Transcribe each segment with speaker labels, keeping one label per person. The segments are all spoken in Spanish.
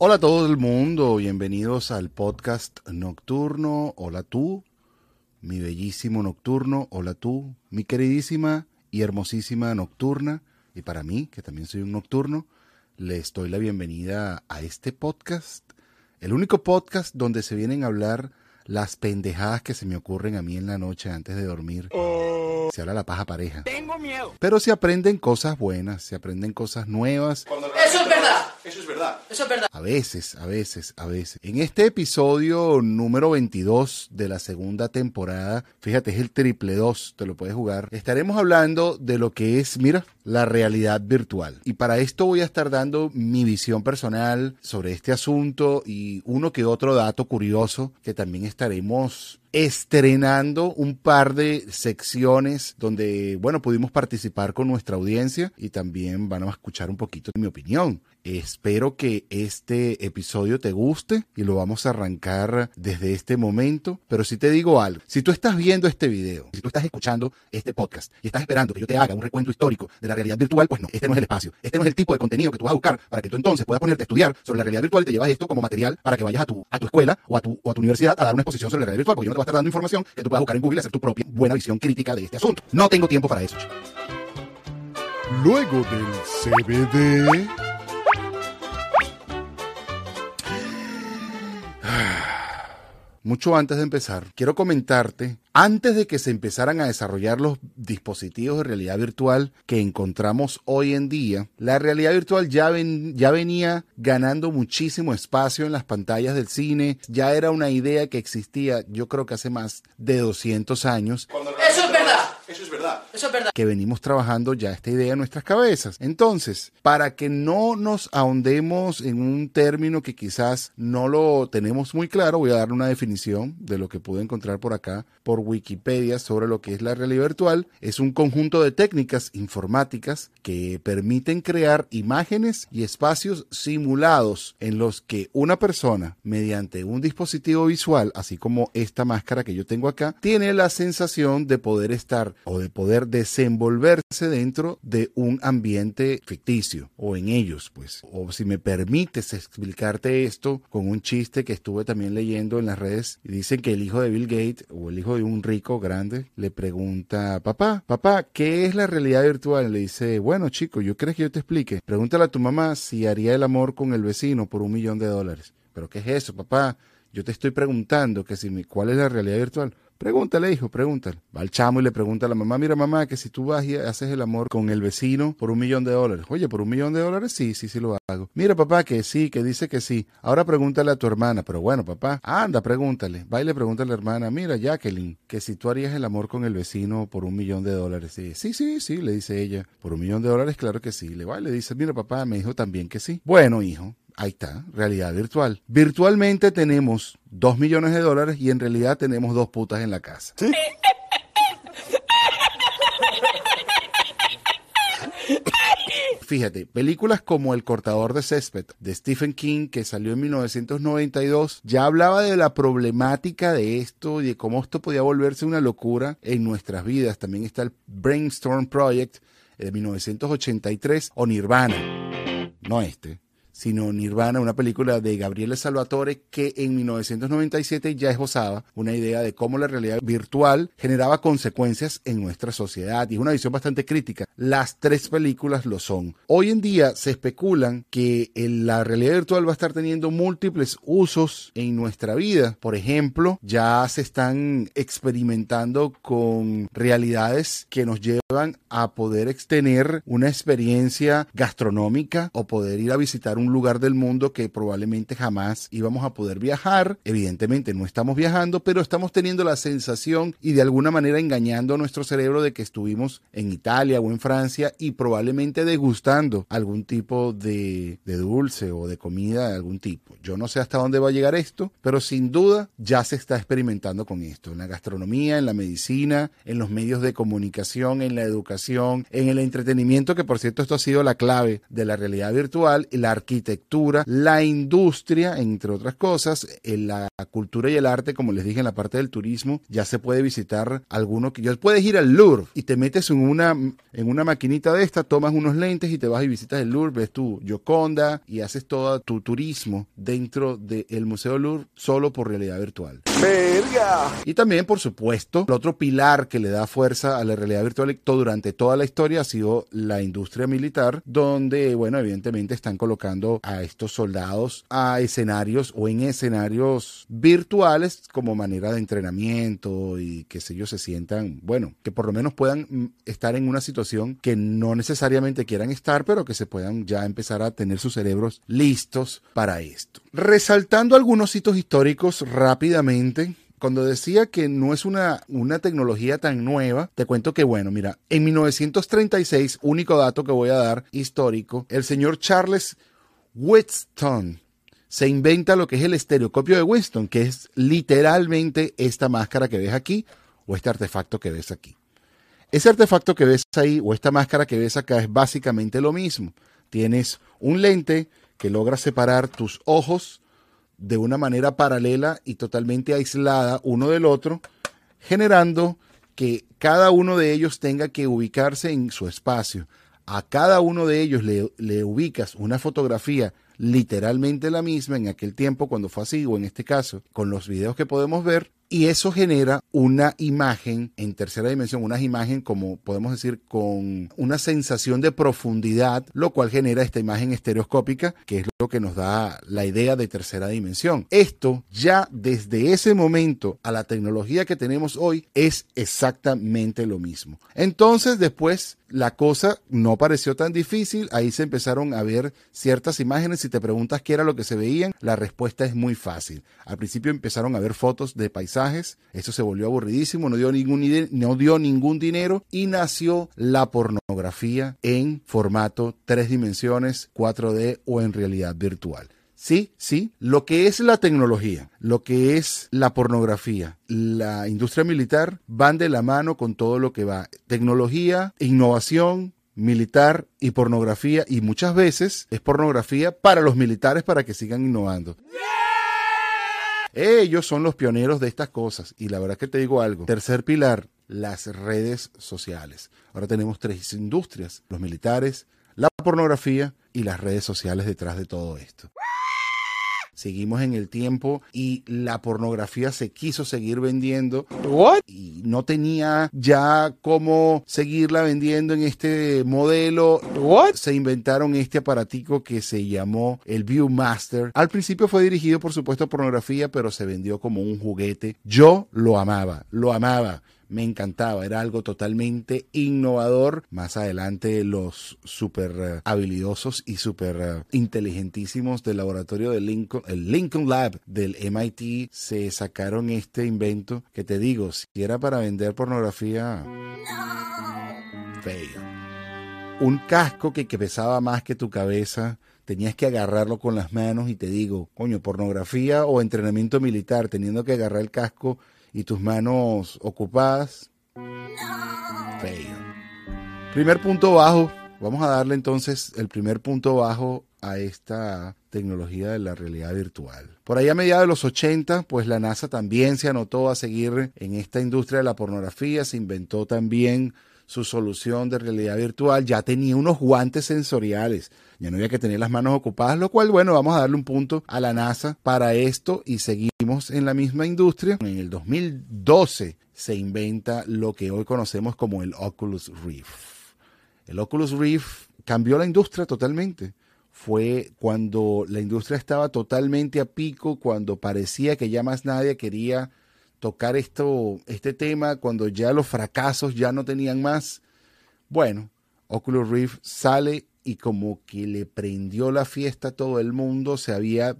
Speaker 1: Hola a todo el mundo, bienvenidos al podcast nocturno. Hola tú, mi bellísimo nocturno. Hola tú, mi queridísima y hermosísima nocturna. Y para mí, que también soy un nocturno, les doy la bienvenida a este podcast. El único podcast donde se vienen a hablar las pendejadas que se me ocurren a mí en la noche antes de dormir. Se habla la paja pareja.
Speaker 2: Tengo miedo.
Speaker 1: Pero se aprenden cosas buenas, se aprenden cosas nuevas.
Speaker 2: Eso es verdad.
Speaker 3: Eso es verdad.
Speaker 2: Eso es verdad.
Speaker 1: A veces, a veces, a veces. En este episodio número 22 de la segunda temporada, fíjate, es el triple 2, te lo puedes jugar. Estaremos hablando de lo que es, mira, la realidad virtual. Y para esto voy a estar dando mi visión personal sobre este asunto y uno que otro dato curioso que también estaremos estrenando un par de secciones donde, bueno, pudimos participar con nuestra audiencia y también van a escuchar un poquito de mi opinión. Espero que este episodio te guste y lo vamos a arrancar desde este momento. Pero si te digo algo, si tú estás viendo este video, si tú estás escuchando este podcast y estás esperando que yo te haga un recuento histórico de la realidad virtual, pues no, este no es el espacio. Este no es el tipo de contenido que tú vas a buscar para que tú entonces puedas ponerte a estudiar sobre la realidad virtual y te llevas esto como material para que vayas a tu, a tu escuela o a tu, o a tu universidad a dar una exposición sobre la realidad virtual, porque yo no estar dando información que tú puedas buscar en Google y hacer tu propia buena visión crítica de este asunto. No tengo tiempo para eso.
Speaker 4: Luego del CBD,
Speaker 1: Mucho antes de empezar, quiero comentarte, antes de que se empezaran a desarrollar los dispositivos de realidad virtual que encontramos hoy en día, la realidad virtual ya, ven- ya venía ganando muchísimo espacio en las pantallas del cine, ya era una idea que existía, yo creo que hace más de 200 años,
Speaker 2: Eso es verdad.
Speaker 3: Eso es verdad.
Speaker 2: Eso es verdad.
Speaker 1: que venimos trabajando ya esta idea en nuestras cabezas. Entonces, para que no nos ahondemos en un término que quizás no lo tenemos muy claro, voy a darle una definición de lo que pude encontrar por acá por Wikipedia sobre lo que es la realidad virtual. Es un conjunto de técnicas informáticas que permiten crear imágenes y espacios simulados en los que una persona, mediante un dispositivo visual, así como esta máscara que yo tengo acá, tiene la sensación de poder estar o de poder desenvolverse dentro de un ambiente ficticio o en ellos, pues. O si me permites explicarte esto con un chiste que estuve también leyendo en las redes, dicen que el hijo de Bill Gates o el hijo de un rico grande le pregunta, papá, papá, ¿qué es la realidad virtual? Le dice, bueno chico, ¿yo crees que yo te explique? Pregúntale a tu mamá si haría el amor con el vecino por un millón de dólares. ¿Pero qué es eso, papá? Yo te estoy preguntando que si me, cuál es la realidad virtual. Pregúntale, hijo, pregúntale. Va al chamo y le pregunta a la mamá, mira mamá, que si tú vas y haces el amor con el vecino por un millón de dólares. Oye, por un millón de dólares, sí, sí, sí lo hago. Mira papá, que sí, que dice que sí. Ahora pregúntale a tu hermana, pero bueno papá, anda, pregúntale. Va y le pregunta a la hermana, mira Jacqueline, que si tú harías el amor con el vecino por un millón de dólares. Sí, sí, sí, sí, le dice ella. Por un millón de dólares, claro que sí. Le va y le dice, mira papá, me dijo también que sí. Bueno, hijo, Ahí está, realidad virtual. Virtualmente tenemos dos millones de dólares y en realidad tenemos dos putas en la casa. Fíjate, películas como El cortador de césped de Stephen King, que salió en 1992, ya hablaba de la problemática de esto y de cómo esto podía volverse una locura en nuestras vidas. También está el Brainstorm Project de 1983 o Nirvana, no este, sino Nirvana, una película de Gabriele Salvatore que en 1997 ya esbozaba una idea de cómo la realidad virtual generaba consecuencias en nuestra sociedad y es una visión bastante crítica. Las tres películas lo son. Hoy en día se especulan que la realidad virtual va a estar teniendo múltiples usos en nuestra vida. Por ejemplo, ya se están experimentando con realidades que nos llevan a poder tener una experiencia gastronómica o poder ir a visitar un lugar del mundo que probablemente jamás íbamos a poder viajar. Evidentemente no estamos viajando, pero estamos teniendo la sensación y de alguna manera engañando nuestro cerebro de que estuvimos en Italia o en Francia y probablemente degustando algún tipo de, de dulce o de comida de algún tipo. Yo no sé hasta dónde va a llegar esto, pero sin duda ya se está experimentando con esto, en la gastronomía, en la medicina, en los medios de comunicación, en la educación, en el entretenimiento, que por cierto esto ha sido la clave de la realidad virtual, la arquitectura arquitectura, la industria, entre otras cosas, en la cultura y el arte, como les dije en la parte del turismo, ya se puede visitar alguno que ya puedes ir al Louvre y te metes en una en una maquinita de esta, tomas unos lentes y te vas y visitas el Louvre, ves tu Yoconda y haces todo tu turismo dentro del Museo Louvre solo por realidad virtual.
Speaker 4: ¡Verga!
Speaker 1: Y también, por supuesto, el otro pilar que le da fuerza a la realidad virtual durante toda la historia ha sido la industria militar, donde, bueno, evidentemente están colocando a estos soldados a escenarios o en escenarios virtuales como manera de entrenamiento y que ellos se sientan, bueno, que por lo menos puedan mm, estar en una situación que no necesariamente quieran estar, pero que se puedan ya empezar a tener sus cerebros listos para esto. Resaltando algunos hitos históricos rápidamente, cuando decía que no es una, una tecnología tan nueva, te cuento que, bueno, mira, en 1936, único dato que voy a dar histórico, el señor Charles Wheatstone se inventa lo que es el estereoscopio de Winston, que es literalmente esta máscara que ves aquí o este artefacto que ves aquí. Ese artefacto que ves ahí o esta máscara que ves acá es básicamente lo mismo. Tienes un lente que logra separar tus ojos de una manera paralela y totalmente aislada uno del otro, generando que cada uno de ellos tenga que ubicarse en su espacio. A cada uno de ellos le, ubicas una fotografía literalmente la misma en aquel tiempo cuando fue así, o en este caso, con los videos que podemos ver, y eso genera una imagen en tercera dimensión, una imagen como podemos decir con una sensación de profundidad, lo cual genera esta imagen estereoscópica, que es lo que nos da la idea de tercera dimensión. Esto ya desde ese momento a la tecnología que tenemos hoy es exactamente lo mismo. Entonces después la cosa no pareció tan difícil, ahí se empezaron a ver ciertas imágenes, si te preguntas qué era lo que se veían, la respuesta es muy fácil. Al principio empezaron a ver fotos de paisajes eso se volvió aburridísimo, no dio ningún, no dio ningún dinero y nació la pornografía en formato tres dimensiones, 4D o en realidad virtual. Sí, sí, lo que es la tecnología, lo que es la pornografía, la industria militar van de la mano con todo lo que va. Tecnología, innovación, militar y pornografía y muchas veces es pornografía para los militares para que sigan innovando. Ellos son los pioneros de estas cosas. Y la verdad que te digo algo. Tercer pilar, las redes sociales. Ahora tenemos tres industrias, los militares, la pornografía y las redes sociales detrás de todo esto seguimos en el tiempo y la pornografía se quiso seguir vendiendo y no tenía ya cómo seguirla vendiendo en este modelo. Se inventaron este aparatico que se llamó el Viewmaster. Al principio fue dirigido por supuesto a pornografía, pero se vendió como un juguete. Yo lo amaba, lo amaba me encantaba, era algo totalmente innovador. Más adelante los súper eh, habilidosos y súper eh, inteligentísimos del laboratorio de Lincoln, el Lincoln Lab del MIT, se sacaron este invento que te digo, si era para vender pornografía, feo. Un casco que, que pesaba más que tu cabeza, tenías que agarrarlo con las manos y te digo, coño, pornografía o entrenamiento militar, teniendo que agarrar el casco y tus manos ocupadas. Feo. Primer punto bajo. Vamos a darle entonces el primer punto bajo a esta tecnología de la realidad virtual. Por ahí a mediados de los 80, pues la NASA también se anotó a seguir en esta industria de la pornografía, se inventó también su solución de realidad virtual, ya tenía unos guantes sensoriales, ya no había que tener las manos ocupadas, lo cual, bueno, vamos a darle un punto a la NASA para esto y seguimos en la misma industria. En el 2012 se inventa lo que hoy conocemos como el Oculus Rift. El Oculus Rift cambió la industria totalmente fue cuando la industria estaba totalmente a pico, cuando parecía que ya más nadie quería tocar esto, este tema cuando ya los fracasos ya no tenían más. Bueno, Oculus Rift sale y como que le prendió la fiesta a todo el mundo, se había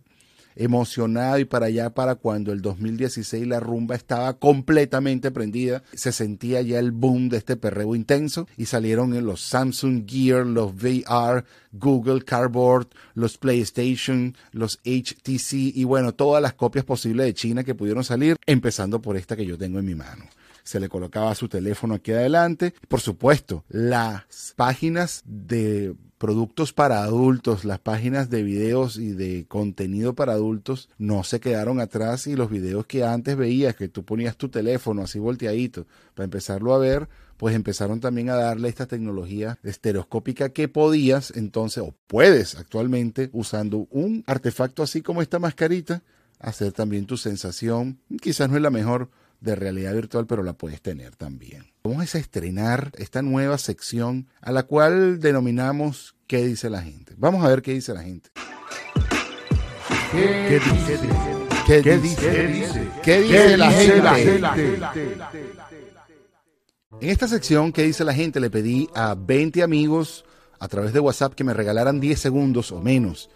Speaker 1: emocionado y para allá para cuando el 2016 la rumba estaba completamente prendida, se sentía ya el boom de este perreo intenso y salieron en los Samsung Gear, los VR, Google Cardboard, los PlayStation, los HTC y bueno, todas las copias posibles de China que pudieron salir, empezando por esta que yo tengo en mi mano se le colocaba su teléfono aquí adelante. Por supuesto, las páginas de productos para adultos, las páginas de videos y de contenido para adultos no se quedaron atrás y los videos que antes veías, que tú ponías tu teléfono así volteadito para empezarlo a ver, pues empezaron también a darle esta tecnología estereoscópica que podías entonces o puedes actualmente usando un artefacto así como esta mascarita hacer también tu sensación. Quizás no es la mejor de realidad virtual, pero la puedes tener también. Vamos a estrenar esta nueva sección a la cual denominamos ¿Qué dice la gente? Vamos a ver qué dice la gente.
Speaker 4: ¿Qué dice?
Speaker 1: ¿Qué dice? ¿Qué dice la gente? En esta sección, ¿qué dice la gente? Le pedí a 20 amigos a través de WhatsApp que me regalaran 10 segundos o menos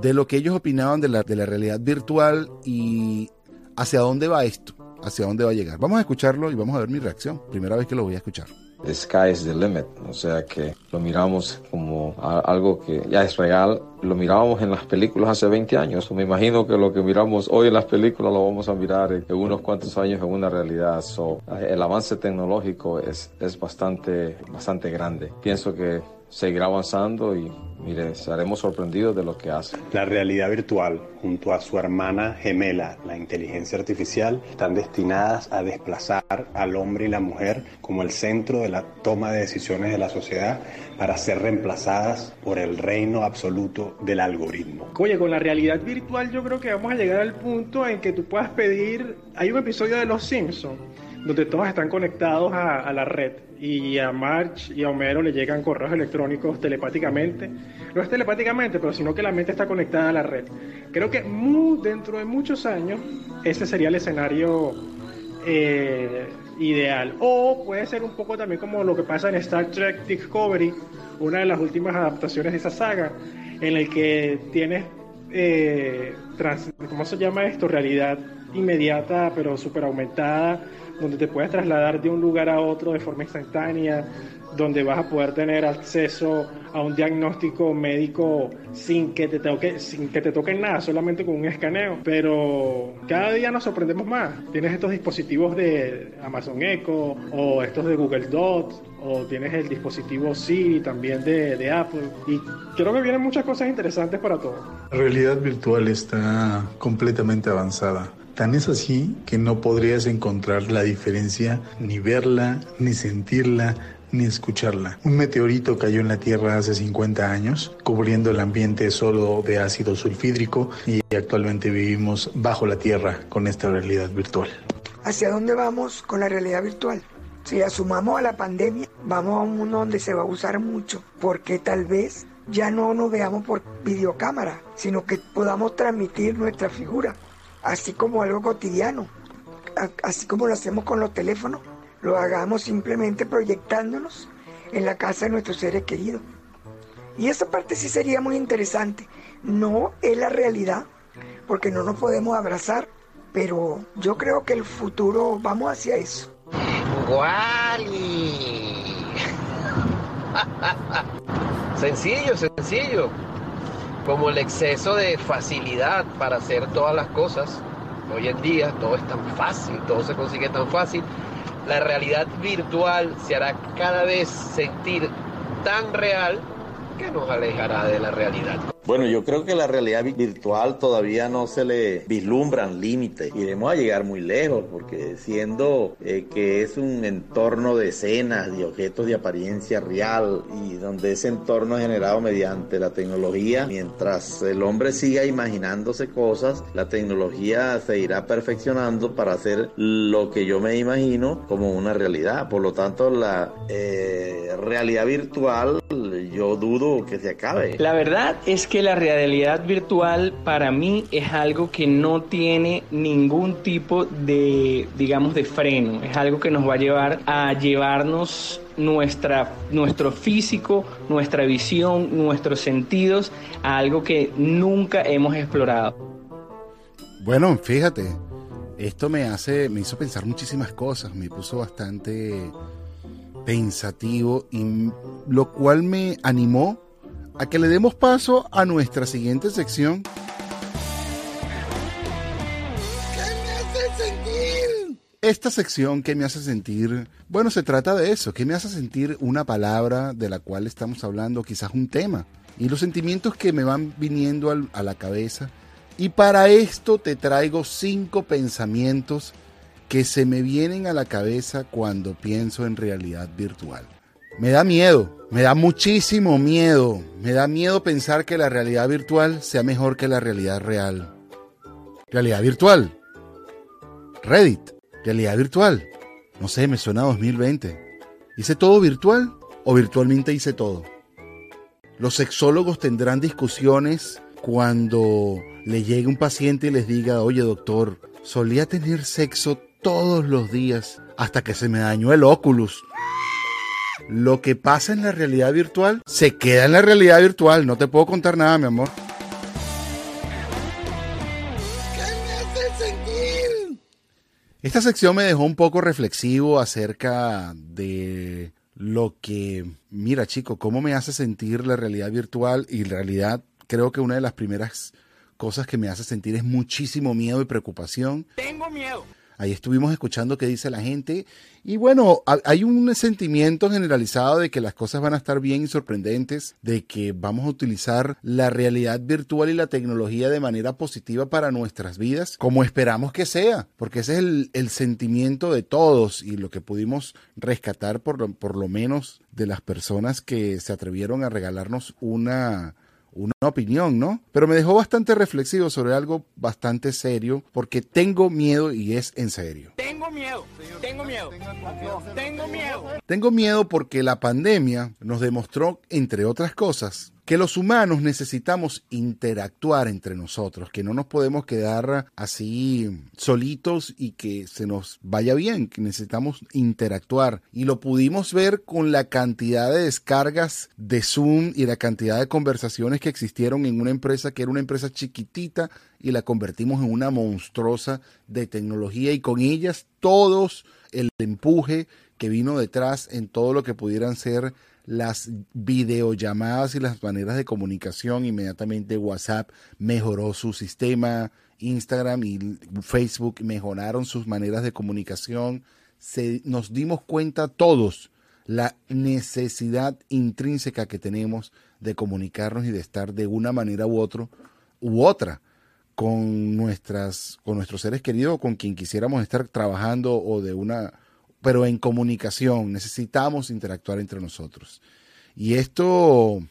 Speaker 1: de lo que ellos opinaban de la, de la realidad virtual y hacia dónde va esto, hacia dónde va a llegar. Vamos a escucharlo y vamos a ver mi reacción. Primera vez que lo voy a escuchar.
Speaker 2: The sky is the limit, o sea que lo miramos como algo que ya es real, lo mirábamos en las películas hace 20 años, me imagino que lo que miramos hoy en las películas lo vamos a mirar en unos cuantos años en una realidad, el avance tecnológico es, es bastante, bastante grande, pienso que seguirá avanzando y mire, estaremos sorprendidos de lo que hace.
Speaker 3: La realidad virtual, junto a su hermana gemela, la inteligencia artificial, están destinadas a desplazar al hombre y la mujer como el centro de la toma de decisiones de la sociedad para ser reemplazadas por el reino absoluto del algoritmo.
Speaker 5: Oye, con la realidad virtual yo creo que vamos a llegar al punto en que tú puedas pedir... Hay un episodio de Los Simpsons donde todos están conectados a, a la red y a Marge y a Homero le llegan correos electrónicos telepáticamente. No es telepáticamente, pero sino que la mente está conectada a la red. Creo que mu- dentro de muchos años ese sería el escenario eh, ideal. O puede ser un poco también como lo que pasa en Star Trek Discovery, una de las últimas adaptaciones de esa saga, en el que tienes, eh, trans- ¿cómo se llama esto? Realidad inmediata, pero súper aumentada, donde te puedes trasladar de un lugar a otro de forma instantánea, donde vas a poder tener acceso a un diagnóstico médico sin que te toque, sin que te toquen nada, solamente con un escaneo. Pero cada día nos sorprendemos más. Tienes estos dispositivos de Amazon Echo o estos de Google Dot o tienes el dispositivo Siri también de, de Apple. Y creo que vienen muchas cosas interesantes para todos.
Speaker 6: La realidad virtual está completamente avanzada. Tan es así que no podrías encontrar la diferencia, ni verla, ni sentirla, ni escucharla. Un meteorito cayó en la Tierra hace 50 años, cubriendo el ambiente solo de ácido sulfídrico y actualmente vivimos bajo la Tierra con esta realidad virtual.
Speaker 7: ¿Hacia dónde vamos con la realidad virtual? Si la sumamos a la pandemia, vamos a un mundo donde se va a usar mucho, porque tal vez ya no nos veamos por videocámara, sino que podamos transmitir nuestra figura, así como algo cotidiano, así como lo hacemos con los teléfonos, lo hagamos simplemente proyectándonos en la casa de nuestros seres queridos. Y esa parte sí sería muy interesante. No es la realidad, porque no nos podemos abrazar, pero yo creo que el futuro vamos hacia eso.
Speaker 8: Wally. sencillo, sencillo. Como el exceso de facilidad para hacer todas las cosas. Hoy en día todo es tan fácil, todo se consigue tan fácil. La realidad virtual se hará cada vez sentir tan real que nos alejará de la realidad.
Speaker 9: Bueno, yo creo que la realidad vi- virtual todavía no se le vislumbran límites. Iremos a llegar muy lejos porque siendo eh, que es un entorno de escenas, de objetos de apariencia real y donde ese entorno es generado mediante la tecnología, mientras el hombre siga imaginándose cosas, la tecnología se irá perfeccionando para hacer lo que yo me imagino como una realidad. Por lo tanto, la eh, realidad virtual yo dudo que se acabe.
Speaker 10: La verdad es que la realidad virtual para mí es algo que no tiene ningún tipo de, digamos, de freno. Es algo que nos va a llevar a llevarnos nuestra, nuestro físico, nuestra visión, nuestros sentidos a algo que nunca hemos explorado.
Speaker 1: Bueno, fíjate, esto me hace, me hizo pensar muchísimas cosas, me puso bastante pensativo y lo cual me animó a que le demos paso a nuestra siguiente sección. ¿Qué me hace sentir? Esta sección que me hace sentir, bueno, se trata de eso, que me hace sentir una palabra de la cual estamos hablando, quizás un tema, y los sentimientos que me van viniendo al- a la cabeza. Y para esto te traigo cinco pensamientos que se me vienen a la cabeza cuando pienso en realidad virtual. Me da miedo, me da muchísimo miedo, me da miedo pensar que la realidad virtual sea mejor que la realidad real. Realidad virtual. Reddit. Realidad virtual. No sé, me suena a 2020. ¿Hice todo virtual o virtualmente hice todo? Los sexólogos tendrán discusiones cuando le llegue un paciente y les diga, oye doctor, solía tener sexo todos los días hasta que se me dañó el óculus. Lo que pasa en la realidad virtual se queda en la realidad virtual. No te puedo contar nada, mi amor. Esta sección me dejó un poco reflexivo acerca de lo que, mira chico, cómo me hace sentir la realidad virtual y en realidad creo que una de las primeras cosas que me hace sentir es muchísimo miedo y preocupación.
Speaker 11: Tengo miedo.
Speaker 1: Ahí estuvimos escuchando qué dice la gente. Y bueno, ha- hay un sentimiento generalizado de que las cosas van a estar bien y sorprendentes, de que vamos a utilizar la realidad virtual y la tecnología de manera positiva para nuestras vidas, como esperamos que sea, porque ese es el, el sentimiento de todos y lo que pudimos rescatar por, por lo menos de las personas que se atrevieron a regalarnos una una opinión, ¿no? Pero me dejó bastante reflexivo sobre algo bastante serio porque tengo miedo y es en serio.
Speaker 11: Tengo miedo. Tengo miedo. Tengo miedo.
Speaker 1: Tengo miedo porque la pandemia nos demostró, entre otras cosas, que los humanos necesitamos interactuar entre nosotros, que no nos podemos quedar así solitos y que se nos vaya bien, que necesitamos interactuar. Y lo pudimos ver con la cantidad de descargas de Zoom y la cantidad de conversaciones que existieron en una empresa que era una empresa chiquitita y la convertimos en una monstruosa de tecnología y con ellas todos el empuje que vino detrás en todo lo que pudieran ser las videollamadas y las maneras de comunicación. Inmediatamente WhatsApp mejoró su sistema, Instagram y Facebook mejoraron sus maneras de comunicación. Se, nos dimos cuenta todos la necesidad intrínseca que tenemos de comunicarnos y de estar de una manera u otro u otra con nuestras con nuestros seres queridos con quien quisiéramos estar trabajando o de una pero en comunicación necesitamos interactuar entre nosotros. Y esto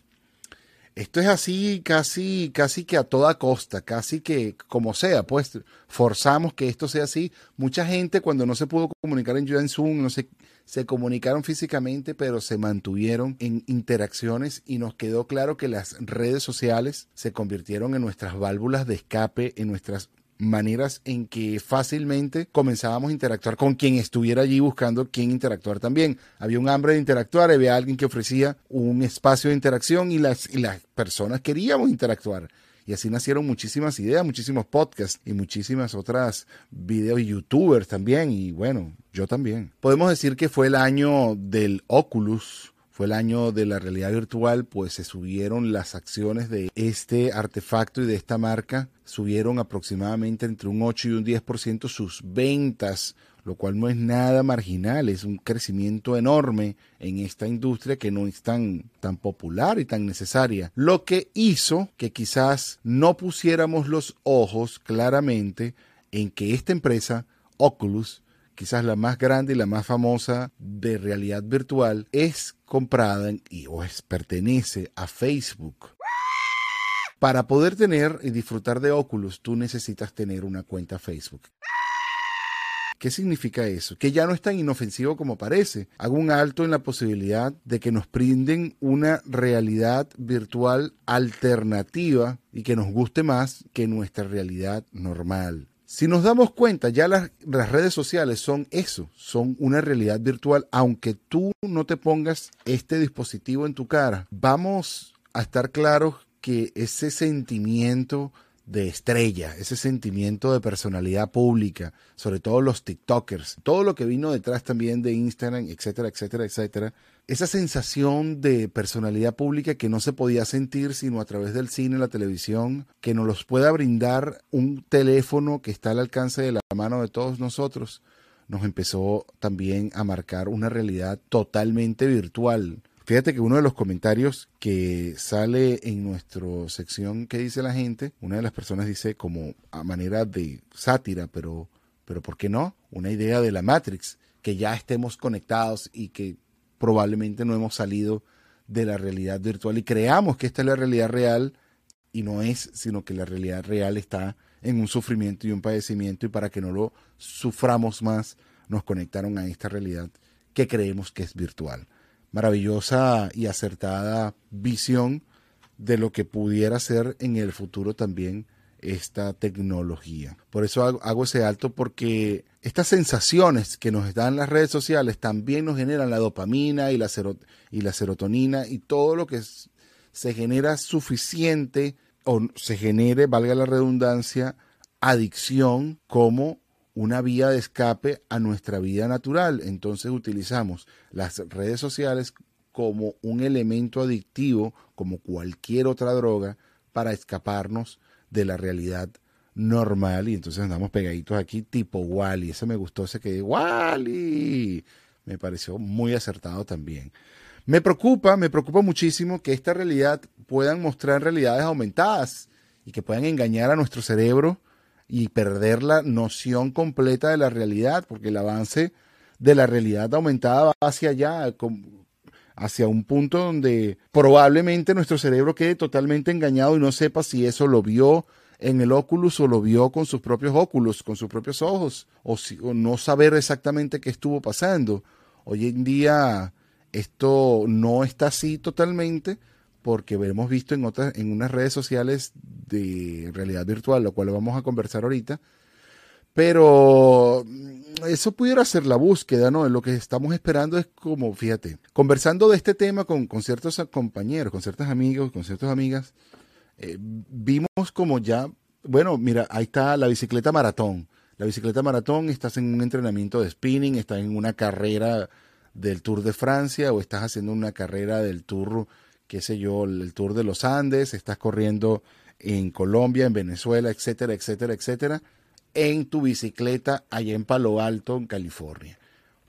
Speaker 1: esto es así casi casi que a toda costa casi que como sea pues forzamos que esto sea así. Mucha gente cuando no se pudo comunicar en, Zoom no se se comunicaron físicamente, pero se mantuvieron en interacciones y nos quedó claro que las redes sociales se convirtieron en nuestras válvulas de escape, en nuestras maneras en que fácilmente comenzábamos a interactuar con quien estuviera allí buscando quien interactuar también. Había un hambre de interactuar, había alguien que ofrecía un espacio de interacción y las, y las personas queríamos interactuar. Y así nacieron muchísimas ideas, muchísimos podcasts y muchísimas otras videos y youtubers también. Y bueno, yo también. Podemos decir que fue el año del Oculus, fue el año de la realidad virtual, pues se subieron las acciones de este artefacto y de esta marca, subieron aproximadamente entre un 8 y un 10% sus ventas, lo cual no es nada marginal, es un crecimiento enorme en esta industria que no es tan, tan popular y tan necesaria. Lo que hizo que quizás no pusiéramos los ojos claramente en que esta empresa, Oculus, quizás la más grande y la más famosa de realidad virtual, es comprada y o pertenece a Facebook. Para poder tener y disfrutar de Oculus, tú necesitas tener una cuenta Facebook. ¿Qué significa eso? Que ya no es tan inofensivo como parece. Hago un alto en la posibilidad de que nos brinden una realidad virtual alternativa y que nos guste más que nuestra realidad normal. Si nos damos cuenta, ya las, redes sociales son eso, son una realidad virtual, aunque tú no te pongas este dispositivo en tu cara. Vamos a estar claros que ese sentimiento de estrella, ese sentimiento de personalidad pública, sobre todo los TikTokers, todo lo que vino detrás también de Instagram, etcétera, etcétera, etcétera, esa sensación de personalidad pública que no se podía sentir sino a través del cine, la televisión, que nos los pueda brindar un teléfono que está al alcance de la mano de todos nosotros, nos empezó también a marcar una realidad totalmente virtual. Fíjate que uno de los comentarios que sale en nuestra sección que dice la gente, una de las personas dice como a manera de sátira, pero, pero ¿por qué no? Una idea de la Matrix, que ya estemos conectados y que probablemente no hemos salido de la realidad virtual y creamos que esta es la realidad real y no es, sino que la realidad real está en un sufrimiento y un padecimiento y para que no lo suframos más nos conectaron a esta realidad que creemos que es virtual. Maravillosa y acertada visión de lo que pudiera ser en el futuro también esta tecnología. Por eso hago, ese alto porque estas sensaciones que nos dan las redes sociales también nos generan la dopamina y la, y la serotonina y todo lo que se genera suficiente o se genere, valga la redundancia, adicción como una vía de escape a nuestra vida natural. Entonces utilizamos las redes sociales como un elemento adictivo, como cualquier otra droga, para escaparnos de la realidad normal. Y entonces andamos pegaditos aquí tipo Wally. Ese me gustó, ese que Wally. Me pareció muy acertado también. Me preocupa, me preocupa muchísimo que esta realidad puedan mostrar realidades aumentadas y que puedan engañar a nuestro cerebro y perder la noción completa de la realidad, porque el avance de la realidad aumentada va hacia allá, hacia un punto donde probablemente nuestro cerebro quede totalmente engañado y no sepa si eso lo vio en el óculus o lo vio con sus propios óculos, con sus propios ojos, o, si, o no saber exactamente qué estuvo pasando. Hoy en día esto no está así totalmente porque hemos visto en otras, en unas redes sociales de realidad virtual, lo cual vamos a conversar ahorita. Pero mm, eso pudiera ser la búsqueda, ¿no? Lo que estamos esperando es como, fíjate, conversando de este tema con, ciertos compañeros, con ciertos amigos, con ciertas amigas, eh, vimos como ya, bueno, mira, ahí está la bicicleta maratón. La bicicleta maratón, estás en un entrenamiento de spinning, estás en una carrera del Tour de Francia o estás haciendo una carrera del Tour, qué sé yo, el Tour de los Andes, estás corriendo en Colombia, en Venezuela, etcétera, etcétera, etcétera, en tu bicicleta allá en Palo Alto, en California.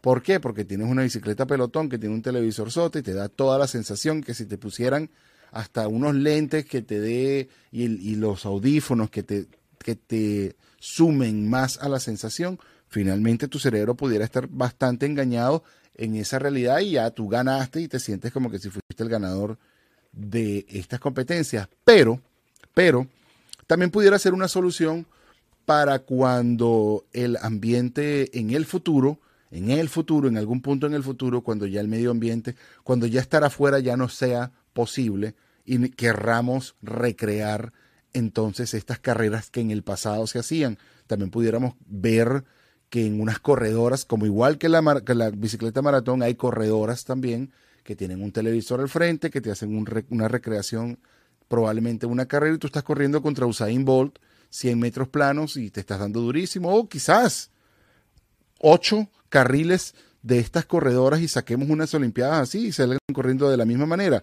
Speaker 1: ¿Por qué? Porque tienes una bicicleta pelotón que tiene un televisor sote y te da toda la sensación que si te pusieran hasta unos lentes que te dé y, y, los audífonos que te, que te sumen más a la sensación, finalmente tu cerebro pudiera estar bastante engañado en esa realidad y ya tú ganaste y te sientes como que si fuiste el ganador de estas competencias. Pero, pero, también pudiera ser una solución para cuando el ambiente en el futuro, en el futuro, en algún punto en el futuro, cuando ya el medio ambiente, cuando ya estar afuera ya no sea posible y querramos recrear entonces estas carreras que en el pasado se hacían. También pudiéramos ver que en unas corredoras, como igual que la, la bicicleta maratón, hay corredoras también que tienen un televisor al frente, que te hacen una recreación, probablemente una carrera, y tú estás corriendo contra Usain Bolt, 100 metros planos, y te estás dando durísimo, o quizás ocho carriles de estas corredoras y saquemos unas Olimpiadas así y salgan corriendo de la misma manera.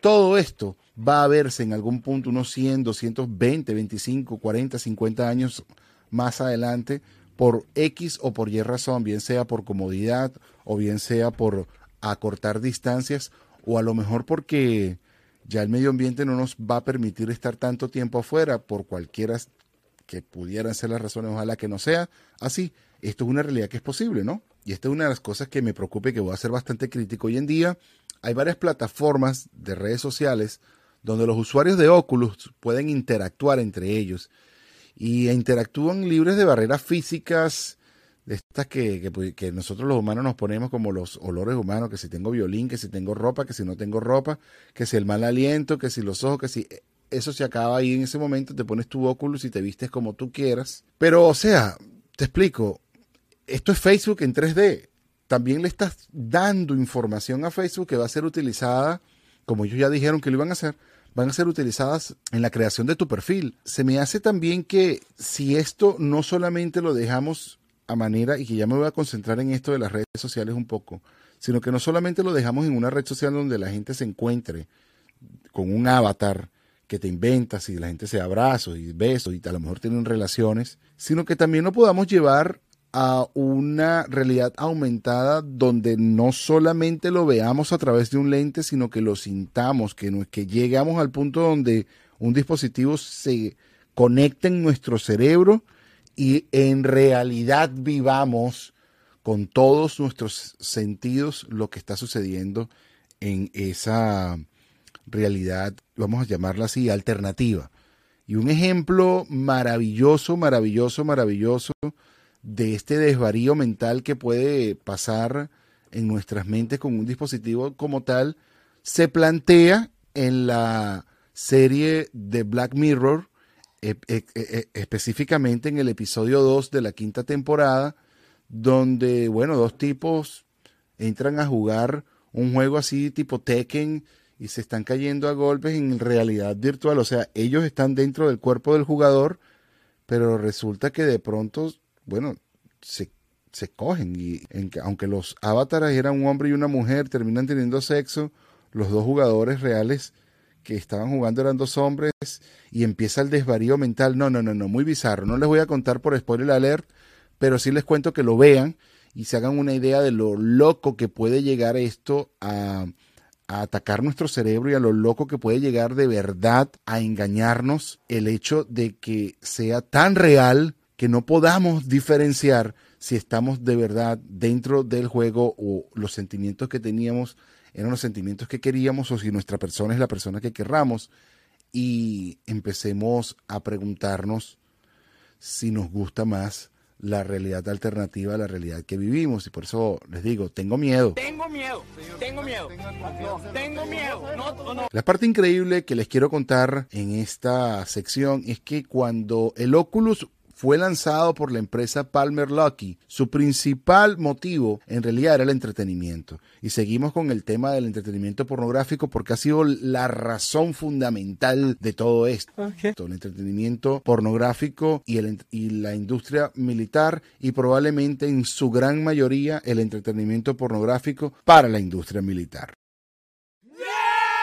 Speaker 1: Todo esto va a verse en algún punto unos 100, 220, 25, 40, 50 años más adelante por X o por Y razón, bien sea por comodidad o bien sea por acortar distancias o a lo mejor porque ya el medio ambiente no nos va a permitir estar tanto tiempo afuera por cualquiera que pudieran ser las razones, ojalá que no sea así. Esto es una realidad que es posible, ¿no? Y esta es una de las cosas que me preocupa y que voy a ser bastante crítico. Hoy en día hay varias plataformas de redes sociales donde los usuarios de Oculus pueden interactuar entre ellos y interactúan libres de barreras físicas, de estas que, pues, que, nosotros los humanos nos ponemos como los olores humanos, que si tengo violín, que si tengo ropa, que si no tengo ropa, que si el mal aliento, que si los ojos, que si eso se acaba ahí en ese momento, te pones tu óculos y te vistes como tú quieras. Pero, o sea, te explico, esto es Facebook en 3D. También le estás dando información a Facebook que va a ser utilizada, como ellos ya dijeron que lo iban a hacer, van a ser utilizadas en la creación de tu perfil. Se me hace también que si esto no solamente lo dejamos a manera, y que ya me voy a concentrar en esto de las redes sociales un poco, sino que no solamente lo dejamos en una red social donde la gente se encuentre con un avatar que te inventas y la gente se abraza y besos y a lo mejor tienen relaciones, sino que también lo podamos llevar a una realidad aumentada donde no solamente lo veamos a través de un lente, sino que lo sintamos, que, que llegamos al punto donde un dispositivo se conecta en nuestro cerebro y en realidad vivamos con todos nuestros sentidos lo que está sucediendo en esa realidad, vamos a llamarla así, alternativa. Y un ejemplo maravilloso, maravilloso, maravilloso de este desvarío mental que puede pasar en nuestras mentes con un dispositivo como tal, se plantea en la serie de Black Mirror, e, e, e, específicamente en el episodio 2 de la quinta temporada, donde, bueno, dos tipos entran a jugar un juego así tipo Tekken y se están cayendo a golpes en realidad virtual. O sea, ellos están dentro del cuerpo del jugador, pero resulta que de pronto, bueno, se, se cogen. Y aunque los avatares eran un hombre y una mujer, terminan teniendo sexo, los dos jugadores reales que estaban jugando eran dos hombres y empieza el desvarío mental. No, no, no, no, muy bizarro. No les voy a contar por spoiler alert, pero sí les cuento que lo vean y se hagan una idea de lo loco que puede llegar esto a a atacar nuestro cerebro y a lo loco que puede llegar de verdad a engañarnos el hecho de que sea tan real que no podamos diferenciar si estamos de verdad dentro del juego o los sentimientos que teníamos eran los sentimientos que queríamos o si nuestra persona es la persona que querramos. Y empecemos a preguntarnos si nos gusta más la realidad alternativa a la realidad que vivimos. Y por eso les digo, tengo miedo.
Speaker 11: Tengo miedo, tengo miedo, tengo miedo. No, no.
Speaker 1: La parte increíble que les quiero contar en esta sección es que cuando el Oculus fue lanzado por la empresa Palmer Lucky. Su principal motivo en realidad era el entretenimiento. Y seguimos con el tema del entretenimiento pornográfico porque ha sido la razón fundamental de todo esto. El entretenimiento pornográfico y, el, y la industria militar y probablemente en su gran mayoría el entretenimiento pornográfico para la industria militar.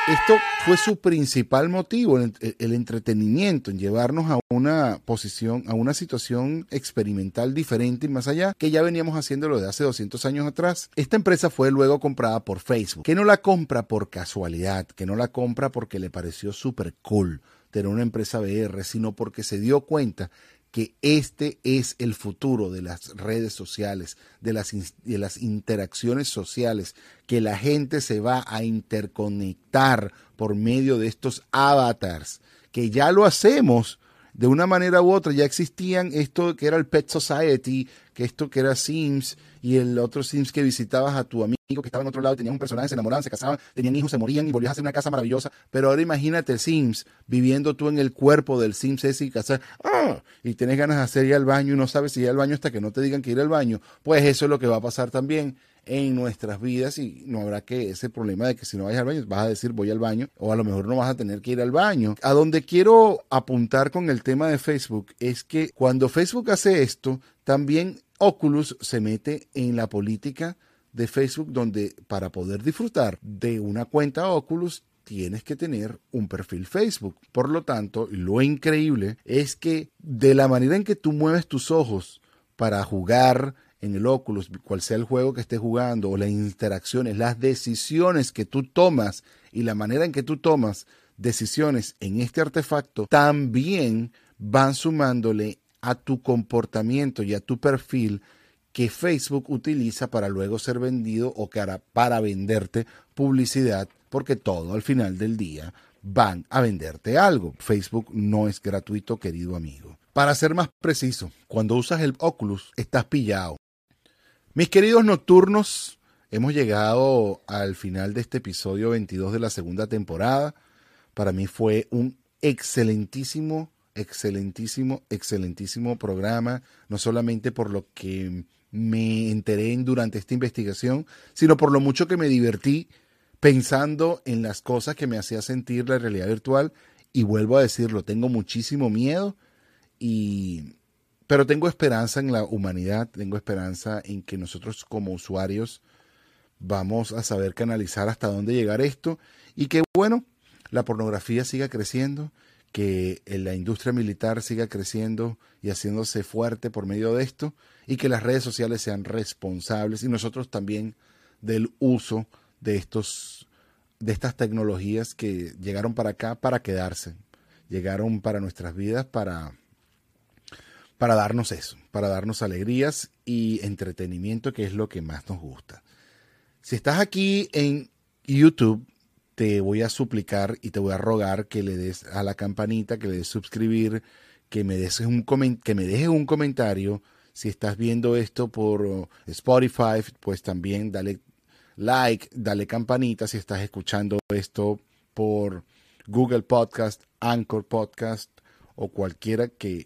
Speaker 1: Esto fue su principal motivo, el, entretenimiento, en llevarnos a una posición, a una situación experimental diferente y más allá, que ya veníamos haciéndolo desde hace 200 años atrás. Esta empresa fue luego comprada por Facebook, que no la compra por casualidad, que no la compra porque le pareció súper cool tener una empresa VR, sino porque se dio cuenta que este es el futuro de las redes sociales, de las, de las interacciones sociales, que la gente se va a interconectar por medio de estos avatars, que ya lo hacemos de una manera u otra, ya existían esto que era el Pet Society, que esto que era Sims, y el otro Sims que visitabas a tu amigo que estaba en otro lado, tenían un personaje, se enamoraban, se casaban, tenían hijos, se morían y volvías a hacer una casa maravillosa. Pero ahora imagínate Sims viviendo tú en el cuerpo del Sims ese y casar, ¡ah! y tienes ganas de hacer ir al baño y no sabes si ir al baño hasta que no te digan que ir al baño. Pues eso es lo que va a pasar también en nuestras vidas y no habrá que ese problema de que si no vayas al baño vas a decir voy al baño o a lo mejor no vas a tener que ir al baño. A donde quiero apuntar con el tema de Facebook es que cuando Facebook hace esto, también Oculus se mete en la política de Facebook donde para poder disfrutar de una cuenta Oculus tienes que tener un perfil Facebook. Por lo tanto, lo increíble es que de la manera en que tú mueves tus ojos para jugar en el Oculus, cual sea el juego que estés jugando, o las interacciones, las decisiones que tú tomas y la manera en que tú tomas decisiones en este artefacto, también van sumándole a tu comportamiento y a tu perfil que Facebook utiliza para luego ser vendido o para, para venderte publicidad, porque todo al final del día van a venderte algo. Facebook no es gratuito, querido amigo. Para ser más preciso, cuando usas el Oculus, estás pillado. Mis queridos nocturnos, hemos llegado al final de este episodio 22 de la segunda temporada. Para mí fue un excelentísimo, excelentísimo, excelentísimo programa, no solamente por lo que me enteré durante esta investigación, sino por lo mucho que me divertí pensando en las cosas que me hacía sentir la realidad virtual. Y vuelvo a decirlo, tengo muchísimo miedo y pero tengo esperanza en la humanidad, tengo esperanza en que nosotros como usuarios vamos a saber canalizar hasta dónde llegar esto y que bueno, la pornografía siga creciendo, que la industria militar siga creciendo y haciéndose fuerte por medio de esto y que las redes sociales sean responsables y nosotros también del uso de estos de estas tecnologías que llegaron para acá para quedarse, llegaron para nuestras vidas para para darnos eso, para darnos alegrías y entretenimiento, que es lo que más nos gusta. Si estás aquí en YouTube, te voy a suplicar y te voy a rogar que le des a la campanita, que le des suscribir, que me, des un que me dejes un comentario. Si estás viendo esto por Spotify, pues también dale like, dale campanita. Si estás escuchando esto por Google Podcast, Anchor Podcast o cualquiera que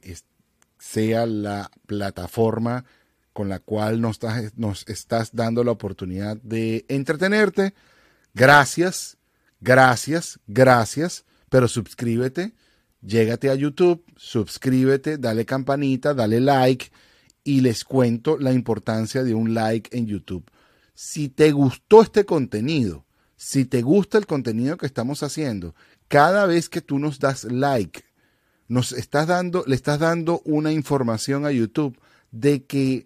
Speaker 1: sea la plataforma con la cual nos estás, dando la oportunidad de entretenerte. Gracias, gracias, gracias, pero suscríbete, llégate a YouTube, suscríbete, dale campanita, dale like y les cuento la importancia de un like en YouTube. Si te gustó este contenido, si te gusta el contenido que estamos haciendo, cada vez que tú nos das like, nos estás dando, le estás dando una información a YouTube de que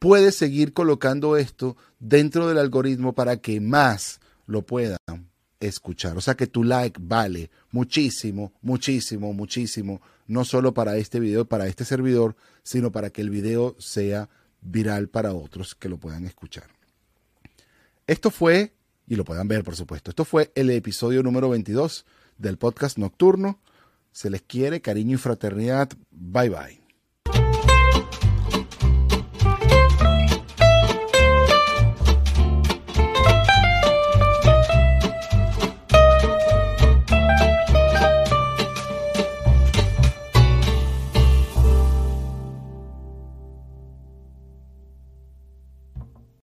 Speaker 1: puedes seguir colocando esto dentro del algoritmo para que más lo puedan escuchar. O sea que tu like vale muchísimo, muchísimo, muchísimo, no solo para este video, para este servidor, sino para que el video sea viral para otros que lo puedan escuchar. Esto fue, y lo puedan ver por supuesto, esto fue el episodio número 22 del podcast nocturno. Se les quiere, cariño y fraternidad. Bye bye.